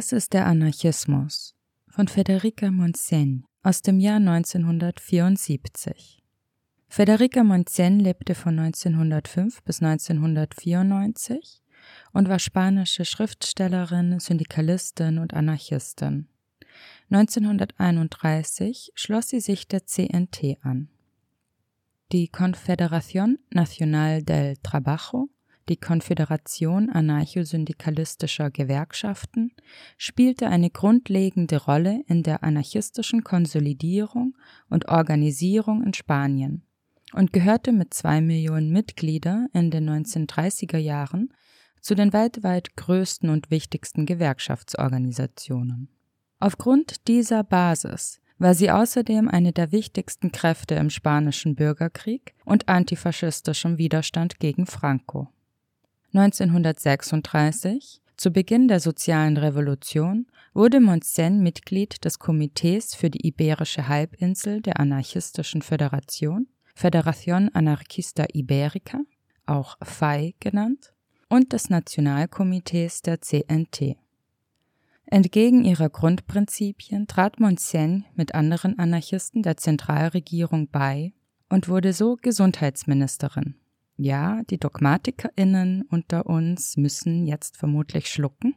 Was ist der Anarchismus? von Federica Monsen aus dem Jahr 1974. Federica Monsen lebte von 1905 bis 1994 und war spanische Schriftstellerin, Syndikalistin und Anarchistin. 1931 schloss sie sich der CNT an. Die Confederación Nacional del Trabajo die Konföderation anarcho-syndikalistischer Gewerkschaften spielte eine grundlegende Rolle in der anarchistischen Konsolidierung und Organisierung in Spanien und gehörte mit zwei Millionen Mitglieder in den 1930er Jahren zu den weltweit größten und wichtigsten Gewerkschaftsorganisationen. Aufgrund dieser Basis war sie außerdem eine der wichtigsten Kräfte im spanischen Bürgerkrieg und antifaschistischem Widerstand gegen Franco. 1936, zu Beginn der sozialen Revolution, wurde Monsen Mitglied des Komitees für die Iberische Halbinsel der Anarchistischen Föderation, Federación Anarquista Ibérica, auch FAI genannt, und des Nationalkomitees der CNT. Entgegen ihrer Grundprinzipien trat Monsen mit anderen Anarchisten der Zentralregierung bei und wurde so Gesundheitsministerin. Ja, die DogmatikerInnen unter uns müssen jetzt vermutlich schlucken.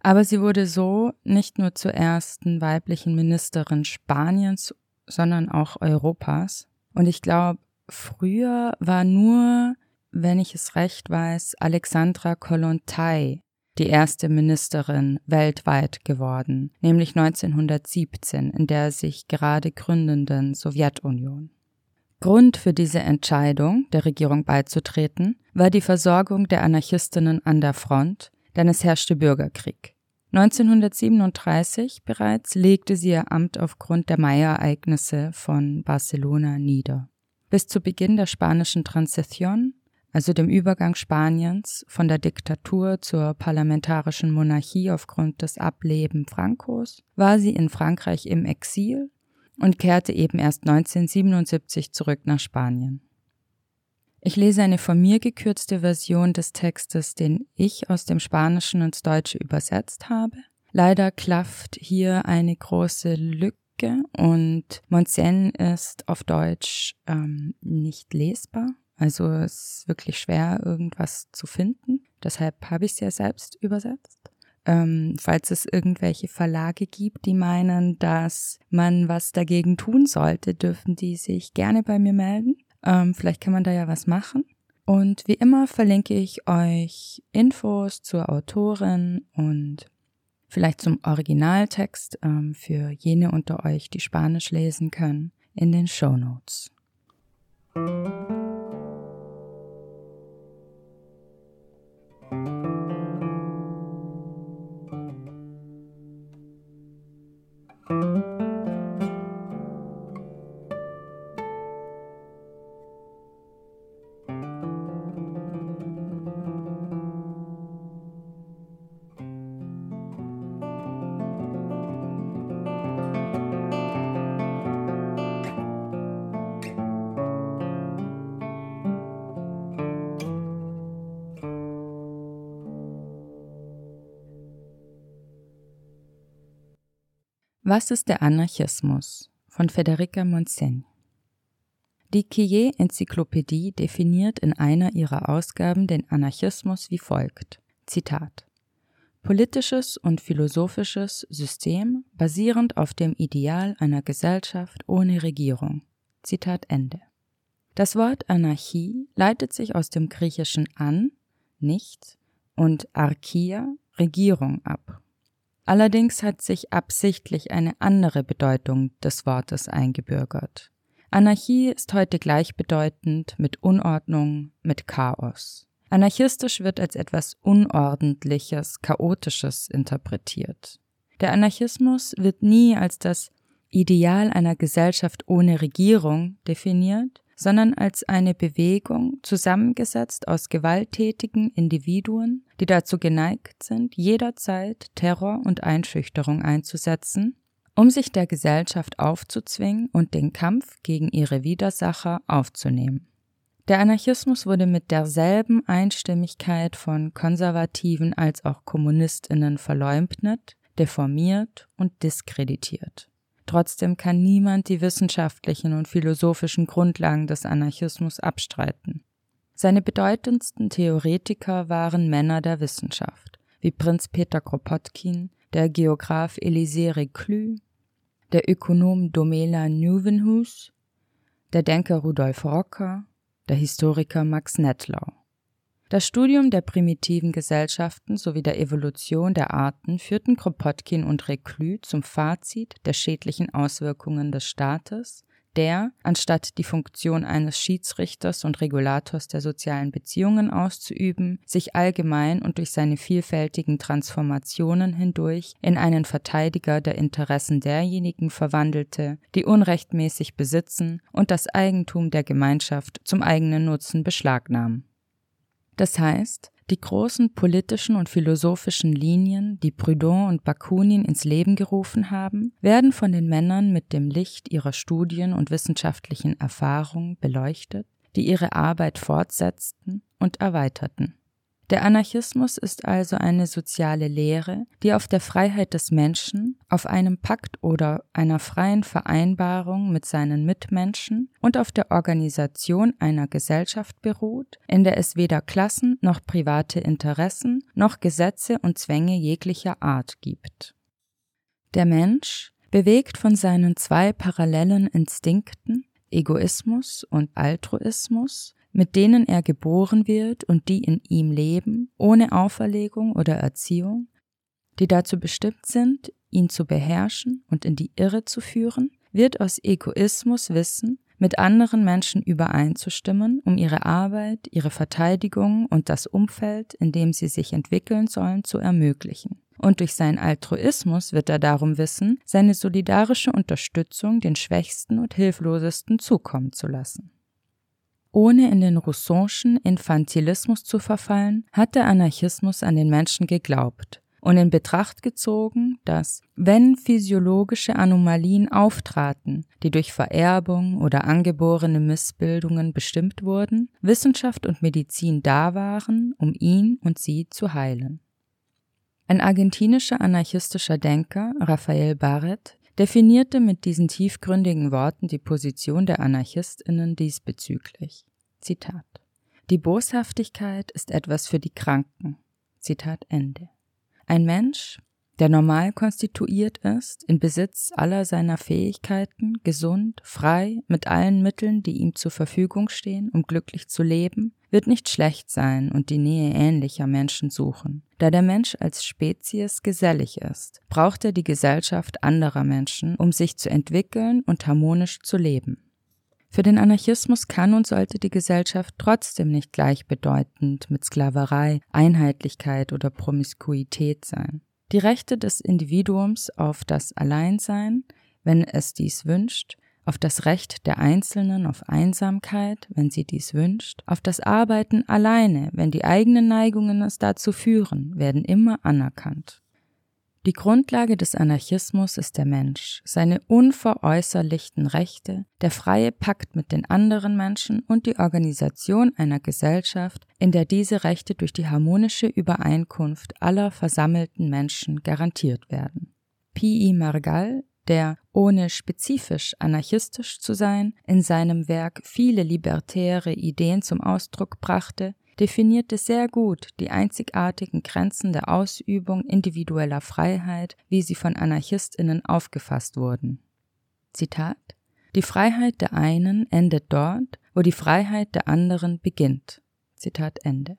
Aber sie wurde so nicht nur zur ersten weiblichen Ministerin Spaniens, sondern auch Europas. Und ich glaube, früher war nur, wenn ich es recht weiß, Alexandra Kollontai die erste Ministerin weltweit geworden, nämlich 1917 in der sich gerade gründenden Sowjetunion. Grund für diese Entscheidung, der Regierung beizutreten, war die Versorgung der Anarchistinnen an der Front, denn es herrschte Bürgerkrieg. 1937 bereits legte sie ihr Amt aufgrund der Mai-Ereignisse von Barcelona nieder. Bis zu Beginn der spanischen Transition, also dem Übergang Spaniens von der Diktatur zur parlamentarischen Monarchie aufgrund des Ableben Francos, war sie in Frankreich im Exil und kehrte eben erst 1977 zurück nach Spanien. Ich lese eine von mir gekürzte Version des Textes, den ich aus dem Spanischen ins Deutsche übersetzt habe. Leider klafft hier eine große Lücke und Monsen ist auf Deutsch ähm, nicht lesbar. Also es ist wirklich schwer, irgendwas zu finden. Deshalb habe ich es ja selbst übersetzt. Ähm, falls es irgendwelche Verlage gibt, die meinen, dass man was dagegen tun sollte, dürfen die sich gerne bei mir melden. Ähm, vielleicht kann man da ja was machen. Und wie immer verlinke ich euch Infos zur Autorin und vielleicht zum Originaltext ähm, für jene unter euch, die Spanisch lesen können, in den Show Notes. Was ist der Anarchismus? von Federica Monsen. Die Quillet-Enzyklopädie definiert in einer ihrer Ausgaben den Anarchismus wie folgt: Zitat. Politisches und philosophisches System basierend auf dem Ideal einer Gesellschaft ohne Regierung. Zitat Ende. Das Wort Anarchie leitet sich aus dem griechischen an, nicht, und Archia, Regierung ab. Allerdings hat sich absichtlich eine andere Bedeutung des Wortes eingebürgert. Anarchie ist heute gleichbedeutend mit Unordnung, mit Chaos. Anarchistisch wird als etwas Unordentliches, Chaotisches interpretiert. Der Anarchismus wird nie als das Ideal einer Gesellschaft ohne Regierung definiert, sondern als eine Bewegung zusammengesetzt aus gewalttätigen Individuen, die dazu geneigt sind, jederzeit Terror und Einschüchterung einzusetzen, um sich der Gesellschaft aufzuzwingen und den Kampf gegen ihre Widersacher aufzunehmen. Der Anarchismus wurde mit derselben Einstimmigkeit von Konservativen als auch Kommunistinnen verleumdet, deformiert und diskreditiert. Trotzdem kann niemand die wissenschaftlichen und philosophischen Grundlagen des Anarchismus abstreiten. Seine bedeutendsten Theoretiker waren Männer der Wissenschaft, wie Prinz Peter Kropotkin, der Geograph Elisée Reclus, der Ökonom Domela Nieuwenhuis, der Denker Rudolf Rocker, der Historiker Max Nettlau. Das Studium der primitiven Gesellschaften sowie der Evolution der Arten führten Kropotkin und Reclus zum Fazit der schädlichen Auswirkungen des Staates der, anstatt die Funktion eines Schiedsrichters und Regulators der sozialen Beziehungen auszuüben, sich allgemein und durch seine vielfältigen Transformationen hindurch in einen Verteidiger der Interessen derjenigen verwandelte, die unrechtmäßig besitzen und das Eigentum der Gemeinschaft zum eigenen Nutzen beschlagnahmen. Das heißt, die großen politischen und philosophischen Linien, die Proudhon und Bakunin ins Leben gerufen haben, werden von den Männern mit dem Licht ihrer Studien und wissenschaftlichen Erfahrung beleuchtet, die ihre Arbeit fortsetzten und erweiterten. Der Anarchismus ist also eine soziale Lehre, die auf der Freiheit des Menschen, auf einem Pakt oder einer freien Vereinbarung mit seinen Mitmenschen und auf der Organisation einer Gesellschaft beruht, in der es weder Klassen noch private Interessen noch Gesetze und Zwänge jeglicher Art gibt. Der Mensch, bewegt von seinen zwei parallelen Instinkten, Egoismus und Altruismus, mit denen er geboren wird und die in ihm leben, ohne Auferlegung oder Erziehung, die dazu bestimmt sind, ihn zu beherrschen und in die Irre zu führen, wird aus Egoismus wissen, mit anderen Menschen übereinzustimmen, um ihre Arbeit, ihre Verteidigung und das Umfeld, in dem sie sich entwickeln sollen, zu ermöglichen. Und durch seinen Altruismus wird er darum wissen, seine solidarische Unterstützung den Schwächsten und Hilflosesten zukommen zu lassen. Ohne in den Rousseau'schen Infantilismus zu verfallen, hat der Anarchismus an den Menschen geglaubt und in Betracht gezogen, dass, wenn physiologische Anomalien auftraten, die durch Vererbung oder angeborene Missbildungen bestimmt wurden, Wissenschaft und Medizin da waren, um ihn und sie zu heilen. Ein argentinischer anarchistischer Denker, Rafael Barret, definierte mit diesen tiefgründigen Worten die Position der Anarchistinnen diesbezüglich. Zitat. Die Boshaftigkeit ist etwas für die Kranken. Zitat Ende. Ein Mensch, der normal konstituiert ist, in Besitz aller seiner Fähigkeiten, gesund, frei, mit allen Mitteln, die ihm zur Verfügung stehen, um glücklich zu leben, wird nicht schlecht sein und die Nähe ähnlicher Menschen suchen. Da der Mensch als Spezies gesellig ist, braucht er die Gesellschaft anderer Menschen, um sich zu entwickeln und harmonisch zu leben. Für den Anarchismus kann und sollte die Gesellschaft trotzdem nicht gleichbedeutend mit Sklaverei, Einheitlichkeit oder Promiskuität sein. Die Rechte des Individuums auf das Alleinsein, wenn es dies wünscht, auf das Recht der Einzelnen auf Einsamkeit, wenn sie dies wünscht, auf das Arbeiten alleine, wenn die eigenen Neigungen es dazu führen, werden immer anerkannt. Die Grundlage des Anarchismus ist der Mensch, seine unveräußerlichten Rechte, der freie Pakt mit den anderen Menschen und die Organisation einer Gesellschaft, in der diese Rechte durch die harmonische Übereinkunft aller versammelten Menschen garantiert werden. P.I. Margall der, ohne spezifisch anarchistisch zu sein, in seinem Werk viele libertäre Ideen zum Ausdruck brachte, definierte sehr gut die einzigartigen Grenzen der Ausübung individueller Freiheit, wie sie von Anarchistinnen aufgefasst wurden. Zitat Die Freiheit der einen endet dort, wo die Freiheit der anderen beginnt. Zitat Ende.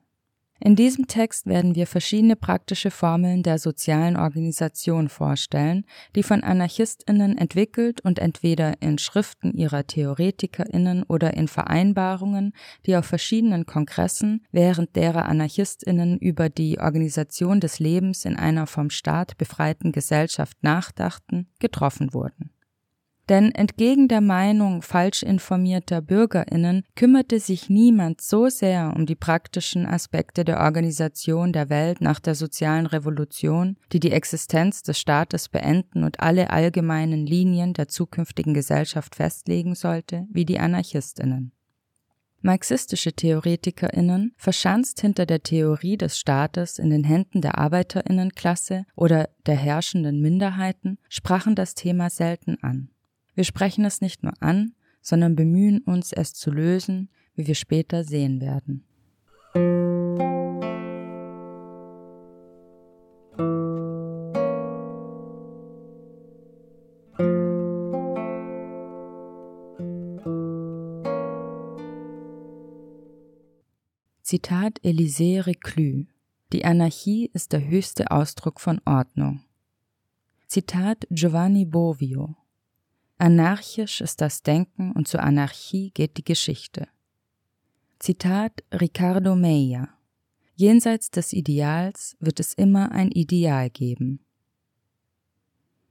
In diesem Text werden wir verschiedene praktische Formeln der sozialen Organisation vorstellen, die von Anarchistinnen entwickelt und entweder in Schriften ihrer Theoretikerinnen oder in Vereinbarungen, die auf verschiedenen Kongressen, während derer Anarchistinnen über die Organisation des Lebens in einer vom Staat befreiten Gesellschaft nachdachten, getroffen wurden. Denn entgegen der Meinung falsch informierter Bürgerinnen kümmerte sich niemand so sehr um die praktischen Aspekte der Organisation der Welt nach der sozialen Revolution, die die Existenz des Staates beenden und alle allgemeinen Linien der zukünftigen Gesellschaft festlegen sollte, wie die Anarchistinnen. Marxistische TheoretikerInnen, verschanzt hinter der Theorie des Staates in den Händen der ArbeiterInnenklasse oder der herrschenden Minderheiten, sprachen das Thema selten an. Wir sprechen es nicht nur an, sondern bemühen uns, es zu lösen, wie wir später sehen werden. Zitat Élisée Reclus Die Anarchie ist der höchste Ausdruck von Ordnung. Zitat Giovanni Bovio Anarchisch ist das Denken und zur Anarchie geht die Geschichte. Zitat Ricardo Meyer Jenseits des Ideals wird es immer ein Ideal geben.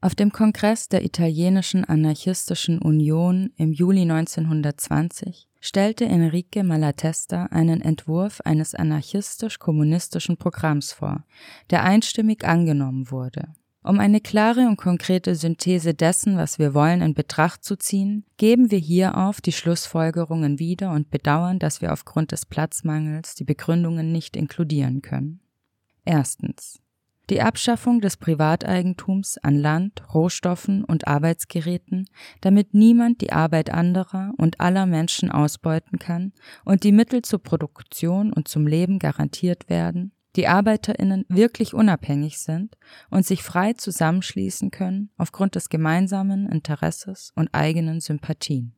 Auf dem Kongress der italienischen anarchistischen Union im Juli 1920 stellte Enrique Malatesta einen Entwurf eines anarchistisch-kommunistischen Programms vor, der einstimmig angenommen wurde. Um eine klare und konkrete Synthese dessen, was wir wollen, in Betracht zu ziehen, geben wir hier auf die Schlussfolgerungen wieder und bedauern, dass wir aufgrund des Platzmangels die Begründungen nicht inkludieren können. Erstens die Abschaffung des Privateigentums an Land, Rohstoffen und Arbeitsgeräten, damit niemand die Arbeit anderer und aller Menschen ausbeuten kann und die Mittel zur Produktion und zum Leben garantiert werden, die Arbeiterinnen wirklich unabhängig sind und sich frei zusammenschließen können aufgrund des gemeinsamen Interesses und eigenen Sympathien.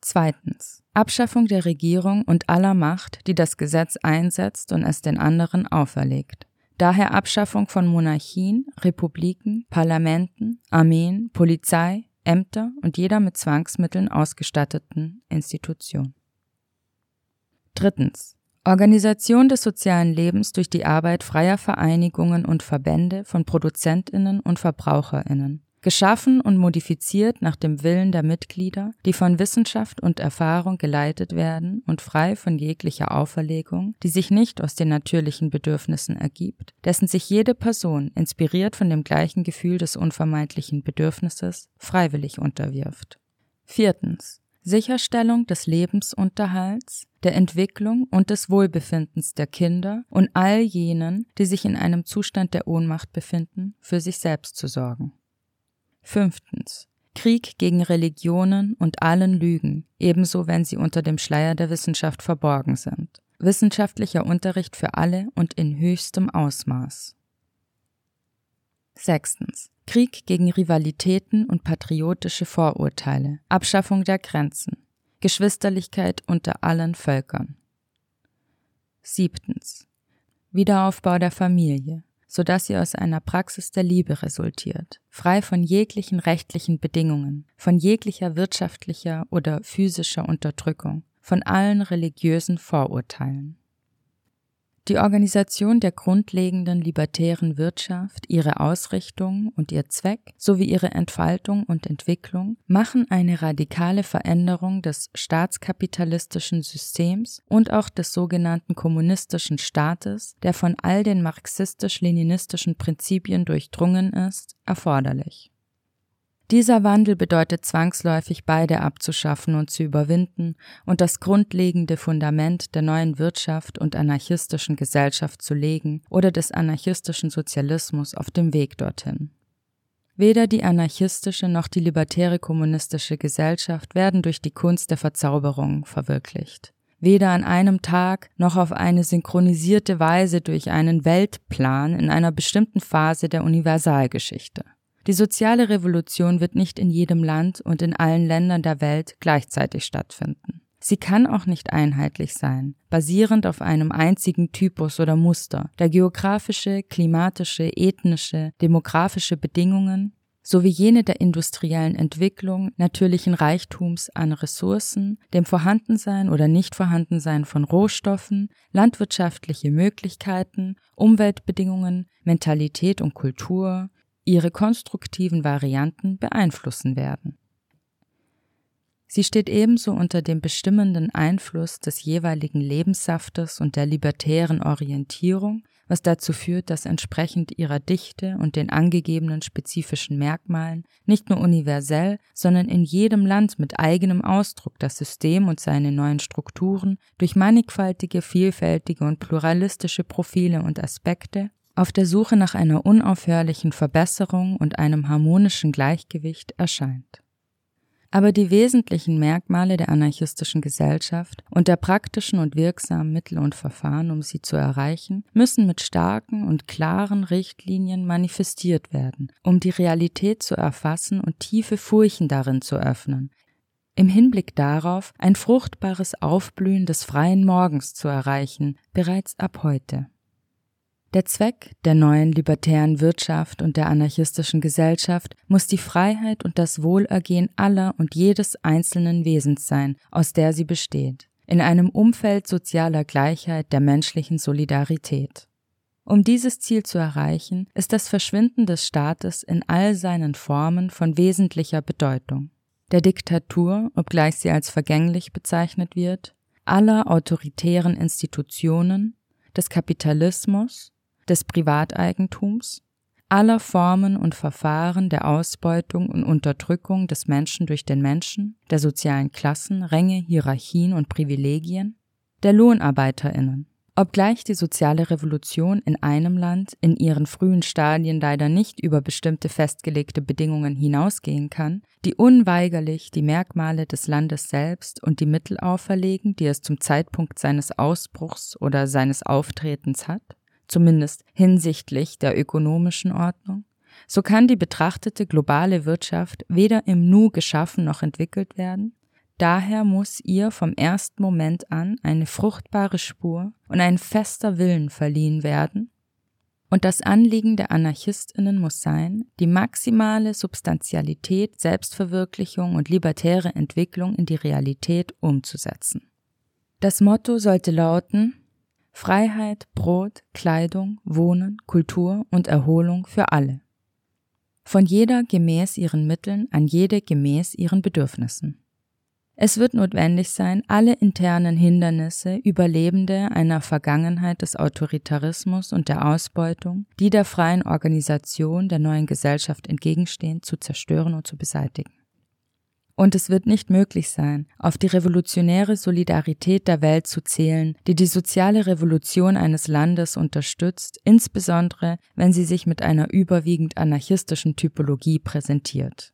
Zweitens. Abschaffung der Regierung und aller Macht, die das Gesetz einsetzt und es den anderen auferlegt. Daher Abschaffung von Monarchien, Republiken, Parlamenten, Armeen, Polizei, Ämter und jeder mit Zwangsmitteln ausgestatteten Institution. Drittens. Organisation des sozialen Lebens durch die Arbeit freier Vereinigungen und Verbände von Produzentinnen und Verbraucherinnen geschaffen und modifiziert nach dem Willen der Mitglieder, die von Wissenschaft und Erfahrung geleitet werden und frei von jeglicher Auferlegung, die sich nicht aus den natürlichen Bedürfnissen ergibt, dessen sich jede Person, inspiriert von dem gleichen Gefühl des unvermeidlichen Bedürfnisses, freiwillig unterwirft. Viertens. Sicherstellung des Lebensunterhalts, der Entwicklung und des Wohlbefindens der Kinder und all jenen, die sich in einem Zustand der Ohnmacht befinden, für sich selbst zu sorgen. Fünftens. Krieg gegen Religionen und allen Lügen, ebenso wenn sie unter dem Schleier der Wissenschaft verborgen sind. Wissenschaftlicher Unterricht für alle und in höchstem Ausmaß. Sechstens. Krieg gegen Rivalitäten und patriotische Vorurteile, Abschaffung der Grenzen, Geschwisterlichkeit unter allen Völkern. Siebtens. Wiederaufbau der Familie, sodass sie aus einer Praxis der Liebe resultiert, frei von jeglichen rechtlichen Bedingungen, von jeglicher wirtschaftlicher oder physischer Unterdrückung, von allen religiösen Vorurteilen. Die Organisation der grundlegenden libertären Wirtschaft, ihre Ausrichtung und ihr Zweck sowie ihre Entfaltung und Entwicklung machen eine radikale Veränderung des staatskapitalistischen Systems und auch des sogenannten kommunistischen Staates, der von all den marxistisch-leninistischen Prinzipien durchdrungen ist, erforderlich. Dieser Wandel bedeutet zwangsläufig beide abzuschaffen und zu überwinden und das grundlegende Fundament der neuen Wirtschaft und anarchistischen Gesellschaft zu legen oder des anarchistischen Sozialismus auf dem Weg dorthin. Weder die anarchistische noch die libertäre kommunistische Gesellschaft werden durch die Kunst der Verzauberung verwirklicht. Weder an einem Tag noch auf eine synchronisierte Weise durch einen Weltplan in einer bestimmten Phase der Universalgeschichte. Die soziale Revolution wird nicht in jedem Land und in allen Ländern der Welt gleichzeitig stattfinden. Sie kann auch nicht einheitlich sein, basierend auf einem einzigen Typus oder Muster, der geografische, klimatische, ethnische, demografische Bedingungen sowie jene der industriellen Entwicklung, natürlichen Reichtums an Ressourcen, dem Vorhandensein oder Nichtvorhandensein von Rohstoffen, landwirtschaftliche Möglichkeiten, Umweltbedingungen, Mentalität und Kultur, ihre konstruktiven Varianten beeinflussen werden. Sie steht ebenso unter dem bestimmenden Einfluss des jeweiligen Lebenssaftes und der libertären Orientierung, was dazu führt, dass entsprechend ihrer Dichte und den angegebenen spezifischen Merkmalen nicht nur universell, sondern in jedem Land mit eigenem Ausdruck das System und seine neuen Strukturen durch mannigfaltige, vielfältige und pluralistische Profile und Aspekte auf der Suche nach einer unaufhörlichen Verbesserung und einem harmonischen Gleichgewicht erscheint. Aber die wesentlichen Merkmale der anarchistischen Gesellschaft und der praktischen und wirksamen Mittel und Verfahren, um sie zu erreichen, müssen mit starken und klaren Richtlinien manifestiert werden, um die Realität zu erfassen und tiefe Furchen darin zu öffnen, im Hinblick darauf ein fruchtbares Aufblühen des freien Morgens zu erreichen, bereits ab heute. Der Zweck der neuen libertären Wirtschaft und der anarchistischen Gesellschaft muss die Freiheit und das Wohlergehen aller und jedes einzelnen Wesens sein, aus der sie besteht, in einem Umfeld sozialer Gleichheit der menschlichen Solidarität. Um dieses Ziel zu erreichen, ist das Verschwinden des Staates in all seinen Formen von wesentlicher Bedeutung. Der Diktatur, obgleich sie als vergänglich bezeichnet wird, aller autoritären Institutionen, des Kapitalismus, des Privateigentums, aller Formen und Verfahren der Ausbeutung und Unterdrückung des Menschen durch den Menschen, der sozialen Klassen, Ränge, Hierarchien und Privilegien, der Lohnarbeiterinnen. Obgleich die soziale Revolution in einem Land in ihren frühen Stadien leider nicht über bestimmte festgelegte Bedingungen hinausgehen kann, die unweigerlich die Merkmale des Landes selbst und die Mittel auferlegen, die es zum Zeitpunkt seines Ausbruchs oder seines Auftretens hat, zumindest hinsichtlich der ökonomischen Ordnung, so kann die betrachtete globale Wirtschaft weder im Nu geschaffen noch entwickelt werden, daher muss ihr vom ersten Moment an eine fruchtbare Spur und ein fester Willen verliehen werden, und das Anliegen der Anarchistinnen muss sein, die maximale Substantialität, Selbstverwirklichung und libertäre Entwicklung in die Realität umzusetzen. Das Motto sollte lauten Freiheit, Brot, Kleidung, Wohnen, Kultur und Erholung für alle. Von jeder gemäß ihren Mitteln, an jede gemäß ihren Bedürfnissen. Es wird notwendig sein, alle internen Hindernisse Überlebende einer Vergangenheit des Autoritarismus und der Ausbeutung, die der freien Organisation der neuen Gesellschaft entgegenstehen, zu zerstören und zu beseitigen. Und es wird nicht möglich sein, auf die revolutionäre Solidarität der Welt zu zählen, die die soziale Revolution eines Landes unterstützt, insbesondere wenn sie sich mit einer überwiegend anarchistischen Typologie präsentiert.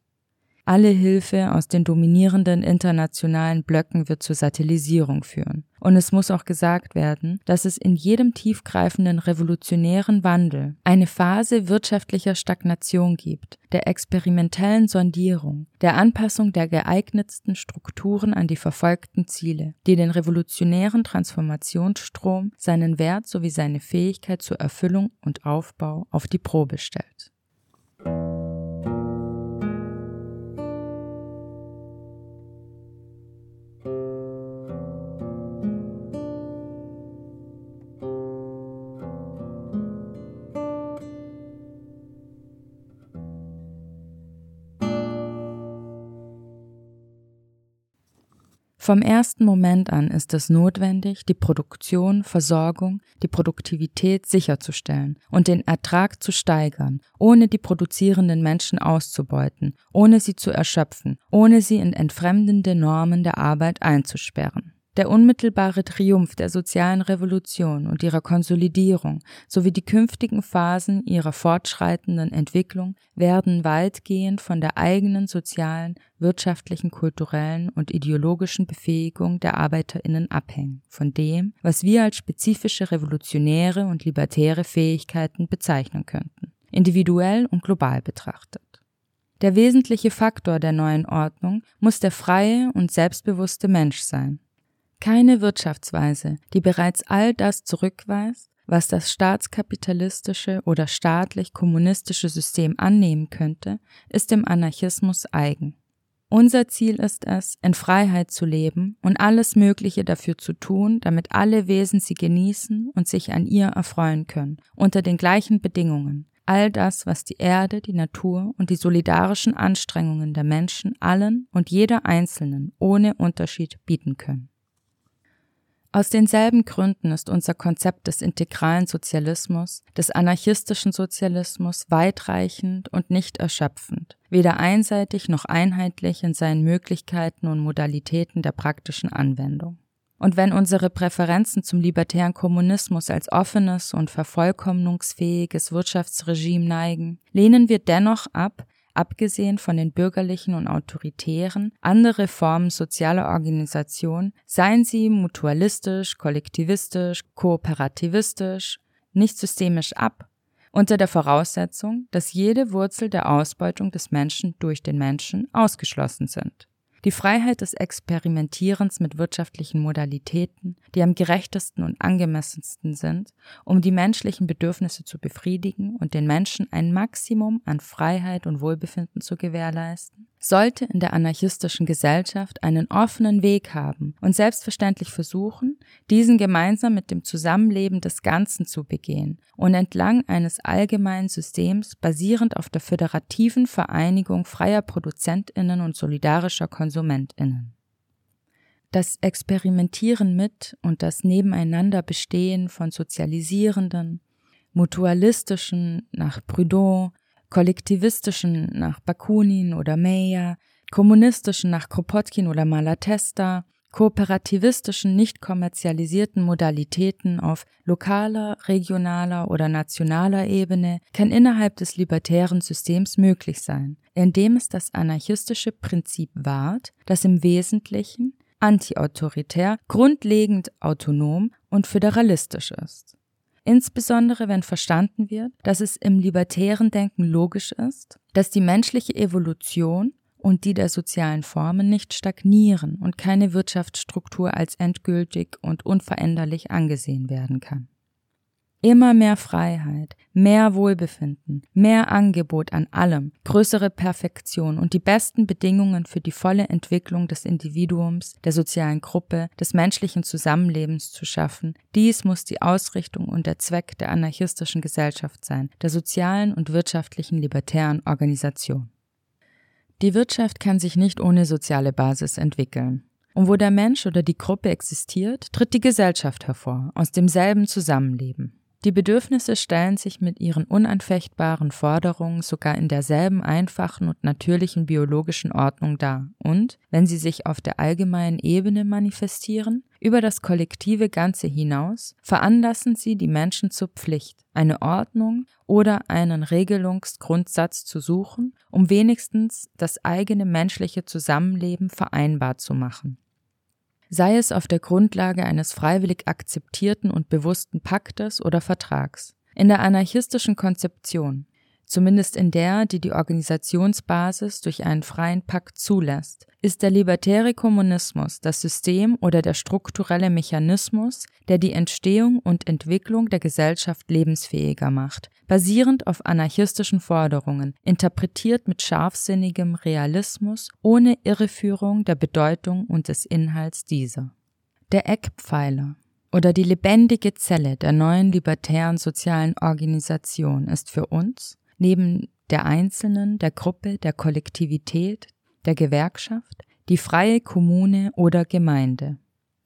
Alle Hilfe aus den dominierenden internationalen Blöcken wird zur Satellisierung führen. Und es muss auch gesagt werden, dass es in jedem tiefgreifenden revolutionären Wandel eine Phase wirtschaftlicher Stagnation gibt, der experimentellen Sondierung, der Anpassung der geeignetsten Strukturen an die verfolgten Ziele, die den revolutionären Transformationsstrom, seinen Wert sowie seine Fähigkeit zur Erfüllung und Aufbau auf die Probe stellt. Vom ersten Moment an ist es notwendig, die Produktion, Versorgung, die Produktivität sicherzustellen und den Ertrag zu steigern, ohne die produzierenden Menschen auszubeuten, ohne sie zu erschöpfen, ohne sie in entfremdende Normen der Arbeit einzusperren. Der unmittelbare Triumph der sozialen Revolution und ihrer Konsolidierung sowie die künftigen Phasen ihrer fortschreitenden Entwicklung werden weitgehend von der eigenen sozialen, wirtschaftlichen, kulturellen und ideologischen Befähigung der Arbeiterinnen abhängen, von dem, was wir als spezifische revolutionäre und libertäre Fähigkeiten bezeichnen könnten, individuell und global betrachtet. Der wesentliche Faktor der neuen Ordnung muss der freie und selbstbewusste Mensch sein, keine Wirtschaftsweise, die bereits all das zurückweist, was das staatskapitalistische oder staatlich-kommunistische System annehmen könnte, ist dem Anarchismus eigen. Unser Ziel ist es, in Freiheit zu leben und alles Mögliche dafür zu tun, damit alle Wesen sie genießen und sich an ihr erfreuen können, unter den gleichen Bedingungen. All das, was die Erde, die Natur und die solidarischen Anstrengungen der Menschen allen und jeder Einzelnen ohne Unterschied bieten können. Aus denselben Gründen ist unser Konzept des integralen Sozialismus, des anarchistischen Sozialismus weitreichend und nicht erschöpfend, weder einseitig noch einheitlich in seinen Möglichkeiten und Modalitäten der praktischen Anwendung. Und wenn unsere Präferenzen zum libertären Kommunismus als offenes und vervollkommnungsfähiges Wirtschaftsregime neigen, lehnen wir dennoch ab, abgesehen von den bürgerlichen und autoritären, andere Formen sozialer Organisation, seien sie mutualistisch, kollektivistisch, kooperativistisch, nicht systemisch ab, unter der Voraussetzung, dass jede Wurzel der Ausbeutung des Menschen durch den Menschen ausgeschlossen sind. Die Freiheit des Experimentierens mit wirtschaftlichen Modalitäten, die am gerechtesten und angemessensten sind, um die menschlichen Bedürfnisse zu befriedigen und den Menschen ein Maximum an Freiheit und Wohlbefinden zu gewährleisten, sollte in der anarchistischen Gesellschaft einen offenen Weg haben und selbstverständlich versuchen, diesen gemeinsam mit dem Zusammenleben des Ganzen zu begehen und entlang eines allgemeinen Systems basierend auf der föderativen Vereinigung freier Produzentinnen und solidarischer Konsumentinnen. Das Experimentieren mit und das Nebeneinanderbestehen von sozialisierenden, mutualistischen nach Proudhon, kollektivistischen nach Bakunin oder Meyer, kommunistischen nach Kropotkin oder Malatesta, kooperativistischen, nicht kommerzialisierten Modalitäten auf lokaler, regionaler oder nationaler Ebene kann innerhalb des libertären Systems möglich sein, indem es das anarchistische Prinzip wahrt, das im Wesentlichen antiautoritär, grundlegend autonom und föderalistisch ist insbesondere wenn verstanden wird, dass es im libertären Denken logisch ist, dass die menschliche Evolution und die der sozialen Formen nicht stagnieren und keine Wirtschaftsstruktur als endgültig und unveränderlich angesehen werden kann. Immer mehr Freiheit, mehr Wohlbefinden, mehr Angebot an allem, größere Perfektion und die besten Bedingungen für die volle Entwicklung des Individuums, der sozialen Gruppe, des menschlichen Zusammenlebens zu schaffen, dies muss die Ausrichtung und der Zweck der anarchistischen Gesellschaft sein, der sozialen und wirtschaftlichen libertären Organisation. Die Wirtschaft kann sich nicht ohne soziale Basis entwickeln. Und wo der Mensch oder die Gruppe existiert, tritt die Gesellschaft hervor, aus demselben Zusammenleben. Die Bedürfnisse stellen sich mit ihren unanfechtbaren Forderungen sogar in derselben einfachen und natürlichen biologischen Ordnung dar. Und, wenn sie sich auf der allgemeinen Ebene manifestieren, über das kollektive Ganze hinaus, veranlassen sie die Menschen zur Pflicht, eine Ordnung oder einen Regelungsgrundsatz zu suchen, um wenigstens das eigene menschliche Zusammenleben vereinbar zu machen sei es auf der Grundlage eines freiwillig akzeptierten und bewussten Paktes oder Vertrags. In der anarchistischen Konzeption, zumindest in der, die die Organisationsbasis durch einen freien Pakt zulässt, ist der libertäre Kommunismus das System oder der strukturelle Mechanismus, der die Entstehung und Entwicklung der Gesellschaft lebensfähiger macht, basierend auf anarchistischen Forderungen, interpretiert mit scharfsinnigem Realismus, ohne Irreführung der Bedeutung und des Inhalts dieser. Der Eckpfeiler oder die lebendige Zelle der neuen libertären sozialen Organisation ist für uns, neben der Einzelnen, der Gruppe, der Kollektivität, der Gewerkschaft, die freie Kommune oder Gemeinde.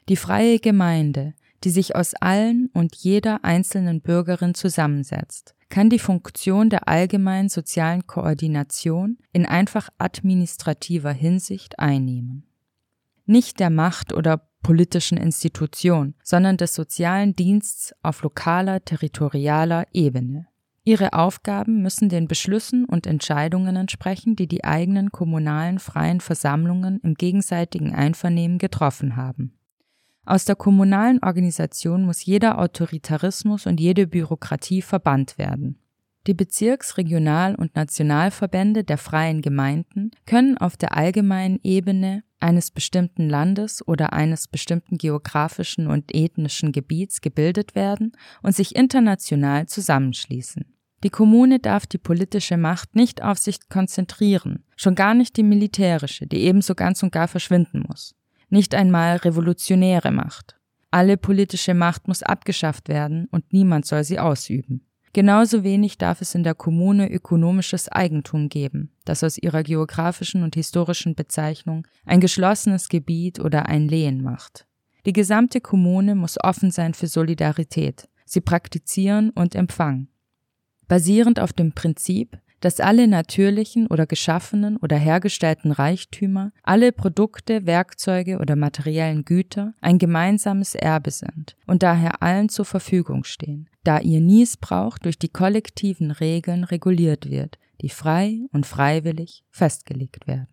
Die freie Gemeinde, die sich aus allen und jeder einzelnen Bürgerin zusammensetzt, kann die Funktion der allgemeinen sozialen Koordination in einfach administrativer Hinsicht einnehmen. Nicht der Macht oder politischen Institution, sondern des sozialen Diensts auf lokaler, territorialer Ebene. Ihre Aufgaben müssen den Beschlüssen und Entscheidungen entsprechen, die die eigenen kommunalen freien Versammlungen im gegenseitigen Einvernehmen getroffen haben. Aus der kommunalen Organisation muss jeder Autoritarismus und jede Bürokratie verbannt werden. Die Bezirks-, Regional- und Nationalverbände der freien Gemeinden können auf der allgemeinen Ebene eines bestimmten Landes oder eines bestimmten geografischen und ethnischen Gebiets gebildet werden und sich international zusammenschließen. Die Kommune darf die politische Macht nicht auf sich konzentrieren, schon gar nicht die militärische, die ebenso ganz und gar verschwinden muss. Nicht einmal revolutionäre Macht. Alle politische Macht muss abgeschafft werden und niemand soll sie ausüben. Genauso wenig darf es in der Kommune ökonomisches Eigentum geben, das aus ihrer geografischen und historischen Bezeichnung ein geschlossenes Gebiet oder ein Lehen macht. Die gesamte Kommune muss offen sein für Solidarität, sie praktizieren und empfangen. Basierend auf dem Prinzip, dass alle natürlichen oder geschaffenen oder hergestellten Reichtümer, alle Produkte, Werkzeuge oder materiellen Güter ein gemeinsames Erbe sind und daher allen zur Verfügung stehen, da ihr Niesbrauch durch die kollektiven Regeln reguliert wird, die frei und freiwillig festgelegt werden.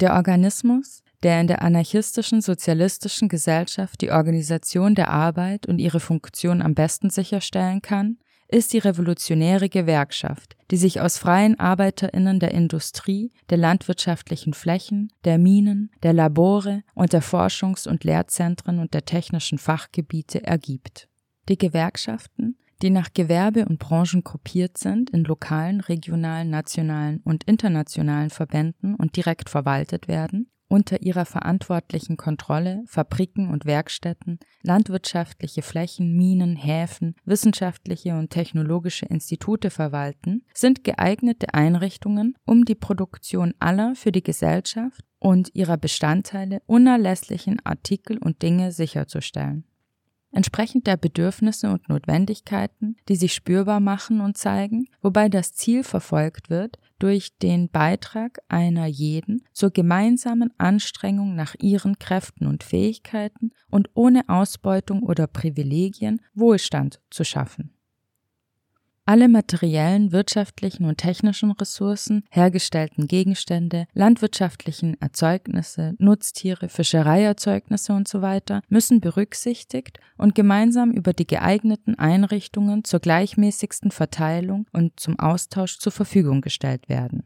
Der Organismus, der in der anarchistischen sozialistischen Gesellschaft die Organisation der Arbeit und ihre Funktion am besten sicherstellen kann, ist die revolutionäre Gewerkschaft, die sich aus freien Arbeiterinnen der Industrie, der landwirtschaftlichen Flächen, der Minen, der Labore und der Forschungs- und Lehrzentren und der technischen Fachgebiete ergibt. Die Gewerkschaften, die nach Gewerbe und Branchen gruppiert sind in lokalen, regionalen, nationalen und internationalen Verbänden und direkt verwaltet werden, unter ihrer verantwortlichen Kontrolle Fabriken und Werkstätten, landwirtschaftliche Flächen, Minen, Häfen, wissenschaftliche und technologische Institute verwalten, sind geeignete Einrichtungen, um die Produktion aller für die Gesellschaft und ihrer Bestandteile unerlässlichen Artikel und Dinge sicherzustellen. Entsprechend der Bedürfnisse und Notwendigkeiten, die sich spürbar machen und zeigen, wobei das Ziel verfolgt wird, durch den Beitrag einer jeden zur gemeinsamen Anstrengung nach ihren Kräften und Fähigkeiten und ohne Ausbeutung oder Privilegien Wohlstand zu schaffen. Alle materiellen, wirtschaftlichen und technischen Ressourcen, hergestellten Gegenstände, landwirtschaftlichen Erzeugnisse, Nutztiere, Fischereierzeugnisse usw. So müssen berücksichtigt und gemeinsam über die geeigneten Einrichtungen zur gleichmäßigsten Verteilung und zum Austausch zur Verfügung gestellt werden.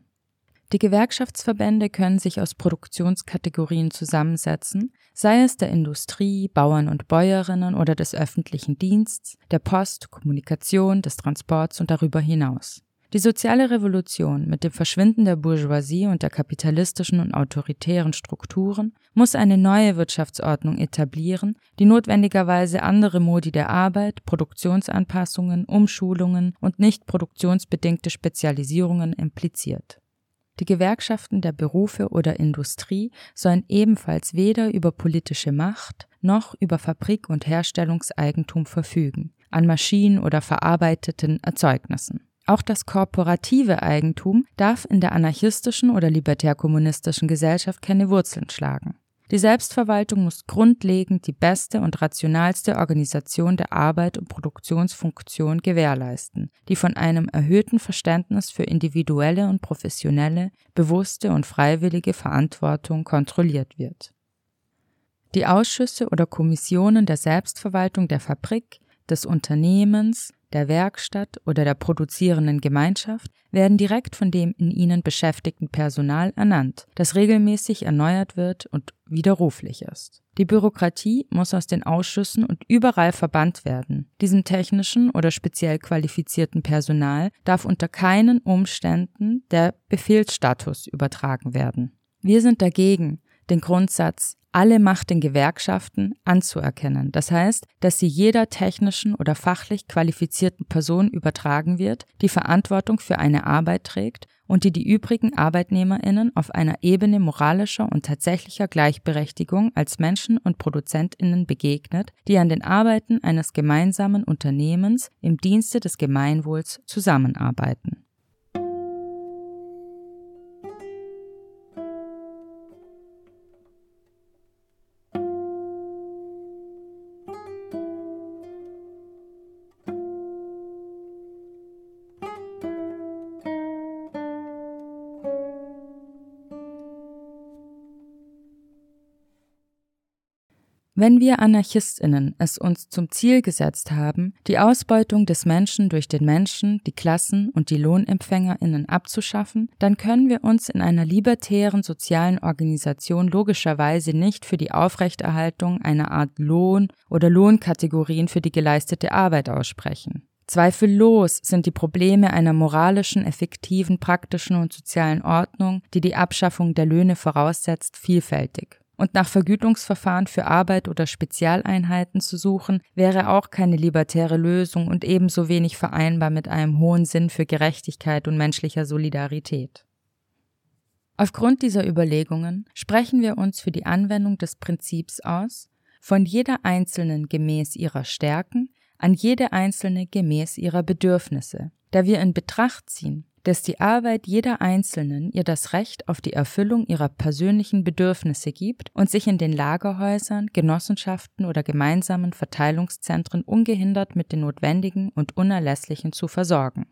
Die Gewerkschaftsverbände können sich aus Produktionskategorien zusammensetzen, sei es der Industrie, Bauern und Bäuerinnen oder des öffentlichen Dienstes, der Post, Kommunikation, des Transports und darüber hinaus. Die soziale Revolution mit dem Verschwinden der Bourgeoisie und der kapitalistischen und autoritären Strukturen muss eine neue Wirtschaftsordnung etablieren, die notwendigerweise andere Modi der Arbeit, Produktionsanpassungen, Umschulungen und nicht produktionsbedingte Spezialisierungen impliziert. Die Gewerkschaften der Berufe oder Industrie sollen ebenfalls weder über politische Macht noch über Fabrik- und Herstellungseigentum verfügen, an Maschinen oder verarbeiteten Erzeugnissen. Auch das korporative Eigentum darf in der anarchistischen oder libertärkommunistischen Gesellschaft keine Wurzeln schlagen. Die Selbstverwaltung muss grundlegend die beste und rationalste Organisation der Arbeit und Produktionsfunktion gewährleisten, die von einem erhöhten Verständnis für individuelle und professionelle, bewusste und freiwillige Verantwortung kontrolliert wird. Die Ausschüsse oder Kommissionen der Selbstverwaltung der Fabrik, des Unternehmens, der Werkstatt oder der produzierenden Gemeinschaft werden direkt von dem in ihnen beschäftigten Personal ernannt, das regelmäßig erneuert wird und widerruflich ist. Die Bürokratie muss aus den Ausschüssen und überall verbannt werden. Diesem technischen oder speziell qualifizierten Personal darf unter keinen Umständen der Befehlsstatus übertragen werden. Wir sind dagegen, den Grundsatz alle Macht den Gewerkschaften anzuerkennen. Das heißt, dass sie jeder technischen oder fachlich qualifizierten Person übertragen wird, die Verantwortung für eine Arbeit trägt und die die übrigen Arbeitnehmerinnen auf einer Ebene moralischer und tatsächlicher Gleichberechtigung als Menschen und Produzentinnen begegnet, die an den Arbeiten eines gemeinsamen Unternehmens im Dienste des Gemeinwohls zusammenarbeiten. Wenn wir Anarchistinnen es uns zum Ziel gesetzt haben, die Ausbeutung des Menschen durch den Menschen, die Klassen und die Lohnempfängerinnen abzuschaffen, dann können wir uns in einer libertären sozialen Organisation logischerweise nicht für die Aufrechterhaltung einer Art Lohn oder Lohnkategorien für die geleistete Arbeit aussprechen. Zweifellos sind die Probleme einer moralischen, effektiven, praktischen und sozialen Ordnung, die die Abschaffung der Löhne voraussetzt, vielfältig und nach Vergütungsverfahren für Arbeit oder Spezialeinheiten zu suchen, wäre auch keine libertäre Lösung und ebenso wenig vereinbar mit einem hohen Sinn für Gerechtigkeit und menschlicher Solidarität. Aufgrund dieser Überlegungen sprechen wir uns für die Anwendung des Prinzips aus, von jeder Einzelnen gemäß ihrer Stärken an jede Einzelne gemäß ihrer Bedürfnisse, da wir in Betracht ziehen, dass die Arbeit jeder Einzelnen ihr das Recht auf die Erfüllung ihrer persönlichen Bedürfnisse gibt und sich in den Lagerhäusern, Genossenschaften oder gemeinsamen Verteilungszentren ungehindert mit den notwendigen und unerlässlichen zu versorgen.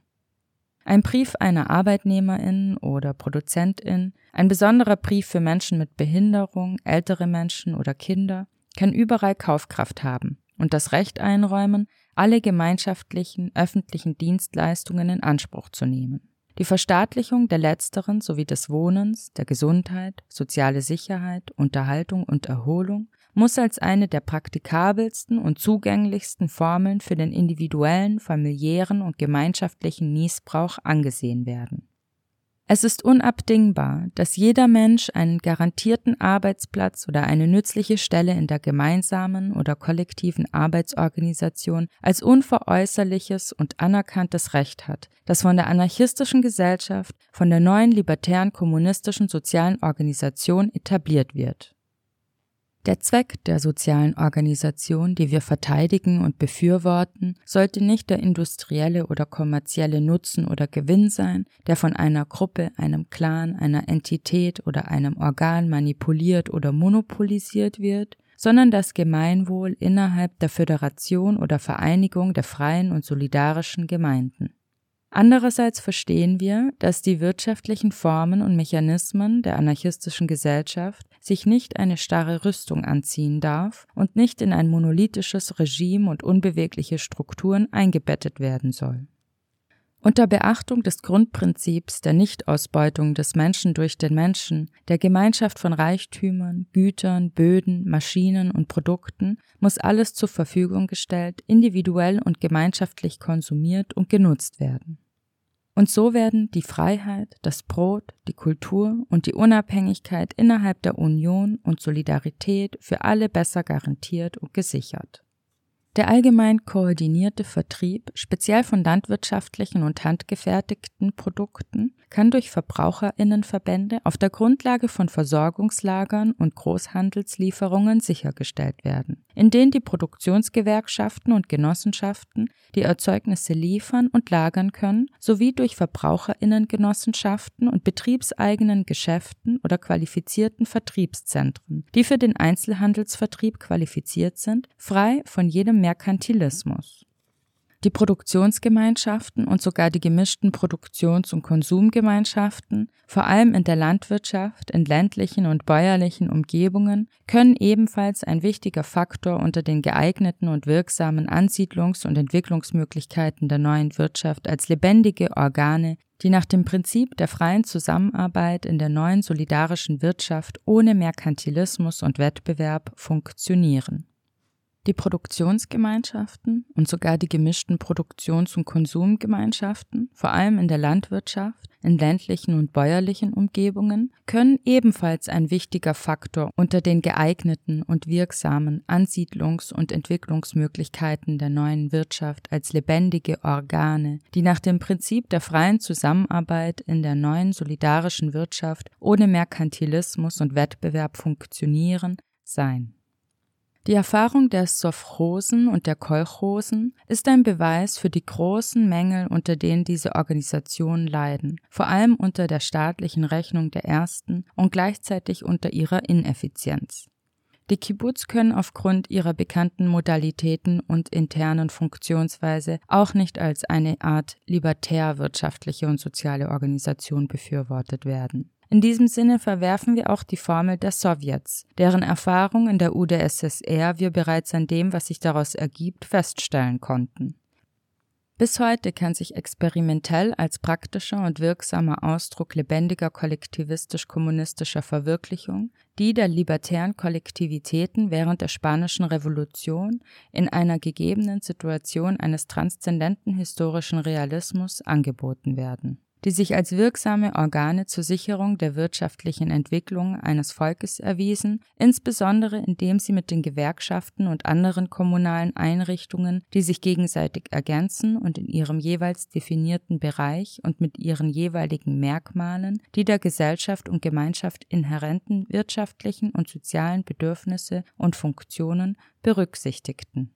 Ein Brief einer Arbeitnehmerin oder Produzentin, ein besonderer Brief für Menschen mit Behinderung, ältere Menschen oder Kinder kann überall Kaufkraft haben und das Recht einräumen, alle gemeinschaftlichen öffentlichen Dienstleistungen in Anspruch zu nehmen. Die Verstaatlichung der letzteren sowie des Wohnens, der Gesundheit, soziale Sicherheit, Unterhaltung und Erholung muss als eine der praktikabelsten und zugänglichsten Formeln für den individuellen, familiären und gemeinschaftlichen Niesbrauch angesehen werden. Es ist unabdingbar, dass jeder Mensch einen garantierten Arbeitsplatz oder eine nützliche Stelle in der gemeinsamen oder kollektiven Arbeitsorganisation als unveräußerliches und anerkanntes Recht hat, das von der anarchistischen Gesellschaft, von der neuen libertären kommunistischen sozialen Organisation etabliert wird. Der Zweck der sozialen Organisation, die wir verteidigen und befürworten, sollte nicht der industrielle oder kommerzielle Nutzen oder Gewinn sein, der von einer Gruppe, einem Clan, einer Entität oder einem Organ manipuliert oder monopolisiert wird, sondern das Gemeinwohl innerhalb der Föderation oder Vereinigung der freien und solidarischen Gemeinden. Andererseits verstehen wir, dass die wirtschaftlichen Formen und Mechanismen der anarchistischen Gesellschaft sich nicht eine starre Rüstung anziehen darf und nicht in ein monolithisches Regime und unbewegliche Strukturen eingebettet werden soll. Unter Beachtung des Grundprinzips der Nichtausbeutung des Menschen durch den Menschen, der Gemeinschaft von Reichtümern, Gütern, Böden, Maschinen und Produkten muss alles zur Verfügung gestellt, individuell und gemeinschaftlich konsumiert und genutzt werden. Und so werden die Freiheit, das Brot, die Kultur und die Unabhängigkeit innerhalb der Union und Solidarität für alle besser garantiert und gesichert. Der allgemein koordinierte Vertrieb, speziell von landwirtschaftlichen und handgefertigten Produkten, kann durch Verbraucherinnenverbände auf der Grundlage von Versorgungslagern und Großhandelslieferungen sichergestellt werden, in denen die Produktionsgewerkschaften und Genossenschaften die Erzeugnisse liefern und lagern können, sowie durch Verbraucherinnengenossenschaften und betriebseigenen Geschäften oder qualifizierten Vertriebszentren, die für den Einzelhandelsvertrieb qualifiziert sind, frei von jedem Merkantilismus. Die Produktionsgemeinschaften und sogar die gemischten Produktions- und Konsumgemeinschaften, vor allem in der Landwirtschaft, in ländlichen und bäuerlichen Umgebungen, können ebenfalls ein wichtiger Faktor unter den geeigneten und wirksamen Ansiedlungs- und Entwicklungsmöglichkeiten der neuen Wirtschaft als lebendige Organe, die nach dem Prinzip der freien Zusammenarbeit in der neuen solidarischen Wirtschaft ohne Merkantilismus und Wettbewerb funktionieren. Die Produktionsgemeinschaften und sogar die gemischten Produktions- und Konsumgemeinschaften, vor allem in der Landwirtschaft, in ländlichen und bäuerlichen Umgebungen, können ebenfalls ein wichtiger Faktor unter den geeigneten und wirksamen Ansiedlungs- und Entwicklungsmöglichkeiten der neuen Wirtschaft als lebendige Organe, die nach dem Prinzip der freien Zusammenarbeit in der neuen solidarischen Wirtschaft ohne Merkantilismus und Wettbewerb funktionieren, sein. Die Erfahrung der Sophrosen und der Kolchosen ist ein Beweis für die großen Mängel, unter denen diese Organisationen leiden, vor allem unter der staatlichen Rechnung der ersten und gleichzeitig unter ihrer Ineffizienz. Die Kibbutz können aufgrund ihrer bekannten Modalitäten und internen Funktionsweise auch nicht als eine Art libertär wirtschaftliche und soziale Organisation befürwortet werden. In diesem Sinne verwerfen wir auch die Formel der Sowjets, deren Erfahrung in der UdSSR wir bereits an dem, was sich daraus ergibt, feststellen konnten. Bis heute kann sich experimentell als praktischer und wirksamer Ausdruck lebendiger kollektivistisch-kommunistischer Verwirklichung die der libertären Kollektivitäten während der Spanischen Revolution in einer gegebenen Situation eines transzendenten historischen Realismus angeboten werden die sich als wirksame Organe zur Sicherung der wirtschaftlichen Entwicklung eines Volkes erwiesen, insbesondere indem sie mit den Gewerkschaften und anderen kommunalen Einrichtungen, die sich gegenseitig ergänzen und in ihrem jeweils definierten Bereich und mit ihren jeweiligen Merkmalen die der Gesellschaft und Gemeinschaft inhärenten wirtschaftlichen und sozialen Bedürfnisse und Funktionen berücksichtigten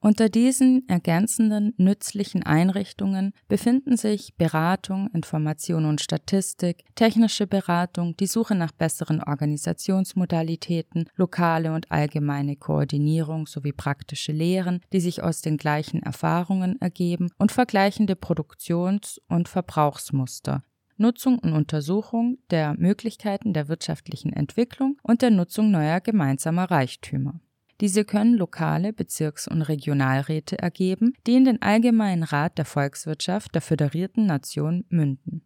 unter diesen ergänzenden nützlichen Einrichtungen befinden sich Beratung, Information und Statistik, technische Beratung, die Suche nach besseren Organisationsmodalitäten, lokale und allgemeine Koordinierung sowie praktische Lehren, die sich aus den gleichen Erfahrungen ergeben und vergleichende Produktions- und Verbrauchsmuster, Nutzung und Untersuchung der Möglichkeiten der wirtschaftlichen Entwicklung und der Nutzung neuer gemeinsamer Reichtümer. Diese können lokale Bezirks- und Regionalräte ergeben, die in den Allgemeinen Rat der Volkswirtschaft der föderierten Nation münden.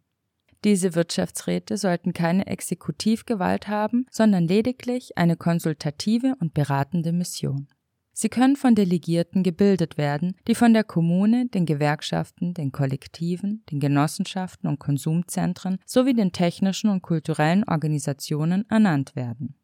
Diese Wirtschaftsräte sollten keine Exekutivgewalt haben, sondern lediglich eine konsultative und beratende Mission. Sie können von Delegierten gebildet werden, die von der Kommune, den Gewerkschaften, den Kollektiven, den Genossenschaften und Konsumzentren sowie den technischen und kulturellen Organisationen ernannt werden.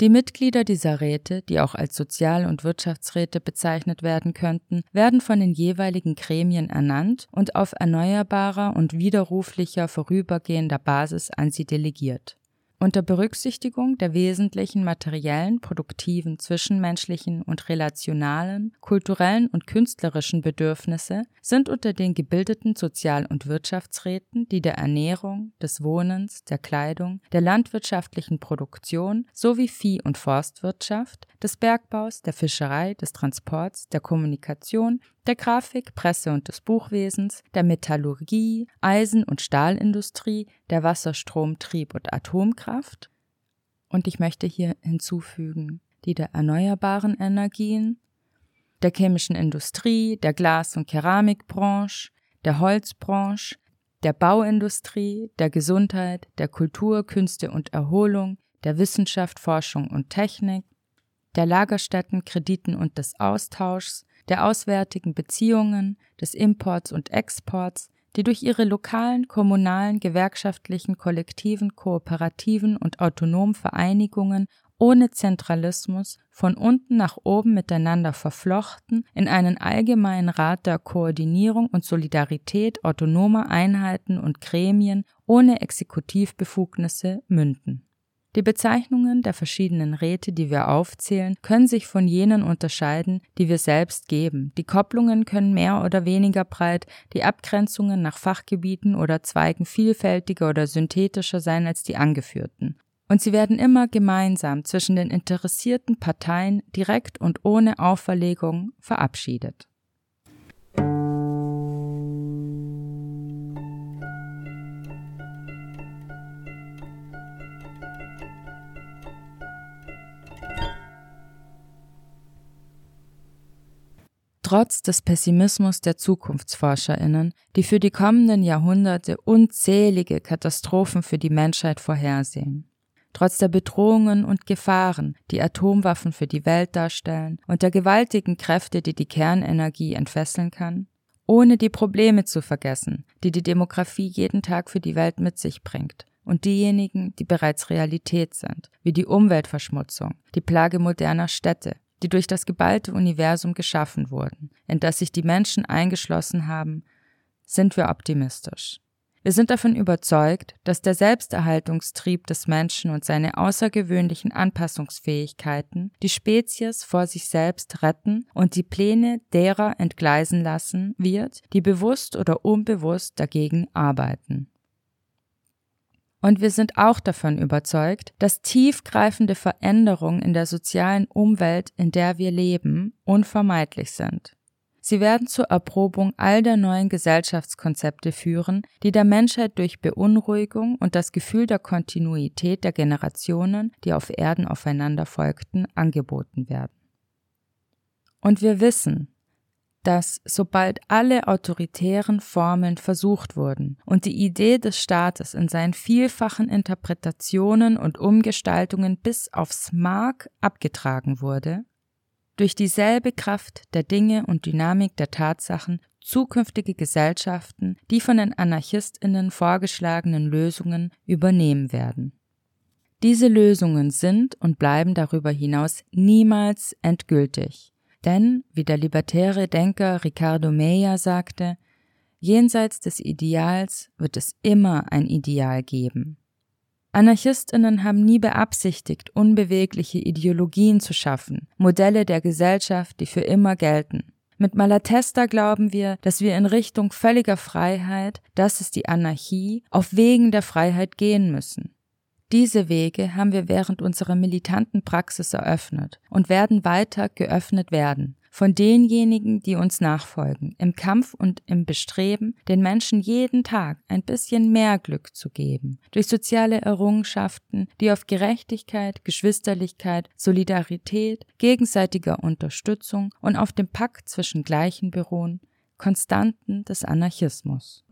Die Mitglieder dieser Räte, die auch als Sozial- und Wirtschaftsräte bezeichnet werden könnten, werden von den jeweiligen Gremien ernannt und auf erneuerbarer und widerruflicher vorübergehender Basis an sie delegiert unter Berücksichtigung der wesentlichen materiellen, produktiven, zwischenmenschlichen und relationalen, kulturellen und künstlerischen Bedürfnisse sind unter den gebildeten Sozial- und Wirtschaftsräten die der Ernährung, des Wohnens, der Kleidung, der landwirtschaftlichen Produktion sowie Vieh- und Forstwirtschaft, des Bergbaus, der Fischerei, des Transports, der Kommunikation, der Grafik, Presse und des Buchwesens, der Metallurgie, Eisen- und Stahlindustrie, der Wasserstrom, Trieb- und Atomkraft. Und ich möchte hier hinzufügen, die der erneuerbaren Energien, der chemischen Industrie, der Glas- und Keramikbranche, der Holzbranche, der Bauindustrie, der Gesundheit, der Kultur, Künste und Erholung, der Wissenschaft, Forschung und Technik, der Lagerstätten, Krediten und des Austauschs, der auswärtigen Beziehungen, des Imports und Exports, die durch ihre lokalen, kommunalen, gewerkschaftlichen, kollektiven, kooperativen und autonomen Vereinigungen ohne Zentralismus von unten nach oben miteinander verflochten in einen allgemeinen Rat der Koordinierung und Solidarität autonomer Einheiten und Gremien ohne Exekutivbefugnisse münden. Die Bezeichnungen der verschiedenen Räte, die wir aufzählen, können sich von jenen unterscheiden, die wir selbst geben. Die Kopplungen können mehr oder weniger breit, die Abgrenzungen nach Fachgebieten oder Zweigen vielfältiger oder synthetischer sein als die angeführten. Und sie werden immer gemeinsam zwischen den interessierten Parteien direkt und ohne Auferlegung verabschiedet. Trotz des Pessimismus der Zukunftsforscherinnen, die für die kommenden Jahrhunderte unzählige Katastrophen für die Menschheit vorhersehen. Trotz der Bedrohungen und Gefahren, die Atomwaffen für die Welt darstellen und der gewaltigen Kräfte, die die Kernenergie entfesseln kann, ohne die Probleme zu vergessen, die die Demografie jeden Tag für die Welt mit sich bringt und diejenigen, die bereits Realität sind, wie die Umweltverschmutzung, die Plage moderner Städte, die durch das geballte Universum geschaffen wurden, in das sich die Menschen eingeschlossen haben, sind wir optimistisch. Wir sind davon überzeugt, dass der Selbsterhaltungstrieb des Menschen und seine außergewöhnlichen Anpassungsfähigkeiten die Spezies vor sich selbst retten und die Pläne derer entgleisen lassen wird, die bewusst oder unbewusst dagegen arbeiten. Und wir sind auch davon überzeugt, dass tiefgreifende Veränderungen in der sozialen Umwelt, in der wir leben, unvermeidlich sind. Sie werden zur Erprobung all der neuen Gesellschaftskonzepte führen, die der Menschheit durch Beunruhigung und das Gefühl der Kontinuität der Generationen, die auf Erden aufeinander folgten, angeboten werden. Und wir wissen, dass sobald alle autoritären Formeln versucht wurden und die Idee des Staates in seinen vielfachen Interpretationen und Umgestaltungen bis aufs Mark abgetragen wurde, durch dieselbe Kraft der Dinge und Dynamik der Tatsachen zukünftige Gesellschaften die von den Anarchistinnen vorgeschlagenen Lösungen übernehmen werden. Diese Lösungen sind und bleiben darüber hinaus niemals endgültig. Denn, wie der libertäre Denker Ricardo Meyer sagte, jenseits des Ideals wird es immer ein Ideal geben. Anarchistinnen haben nie beabsichtigt, unbewegliche Ideologien zu schaffen, Modelle der Gesellschaft, die für immer gelten. Mit Malatesta glauben wir, dass wir in Richtung völliger Freiheit, das ist die Anarchie, auf Wegen der Freiheit gehen müssen. Diese Wege haben wir während unserer militanten Praxis eröffnet und werden weiter geöffnet werden von denjenigen, die uns nachfolgen, im Kampf und im Bestreben, den Menschen jeden Tag ein bisschen mehr Glück zu geben, durch soziale Errungenschaften, die auf Gerechtigkeit, Geschwisterlichkeit, Solidarität, gegenseitiger Unterstützung und auf dem Pakt zwischen Gleichen beruhen, Konstanten des Anarchismus.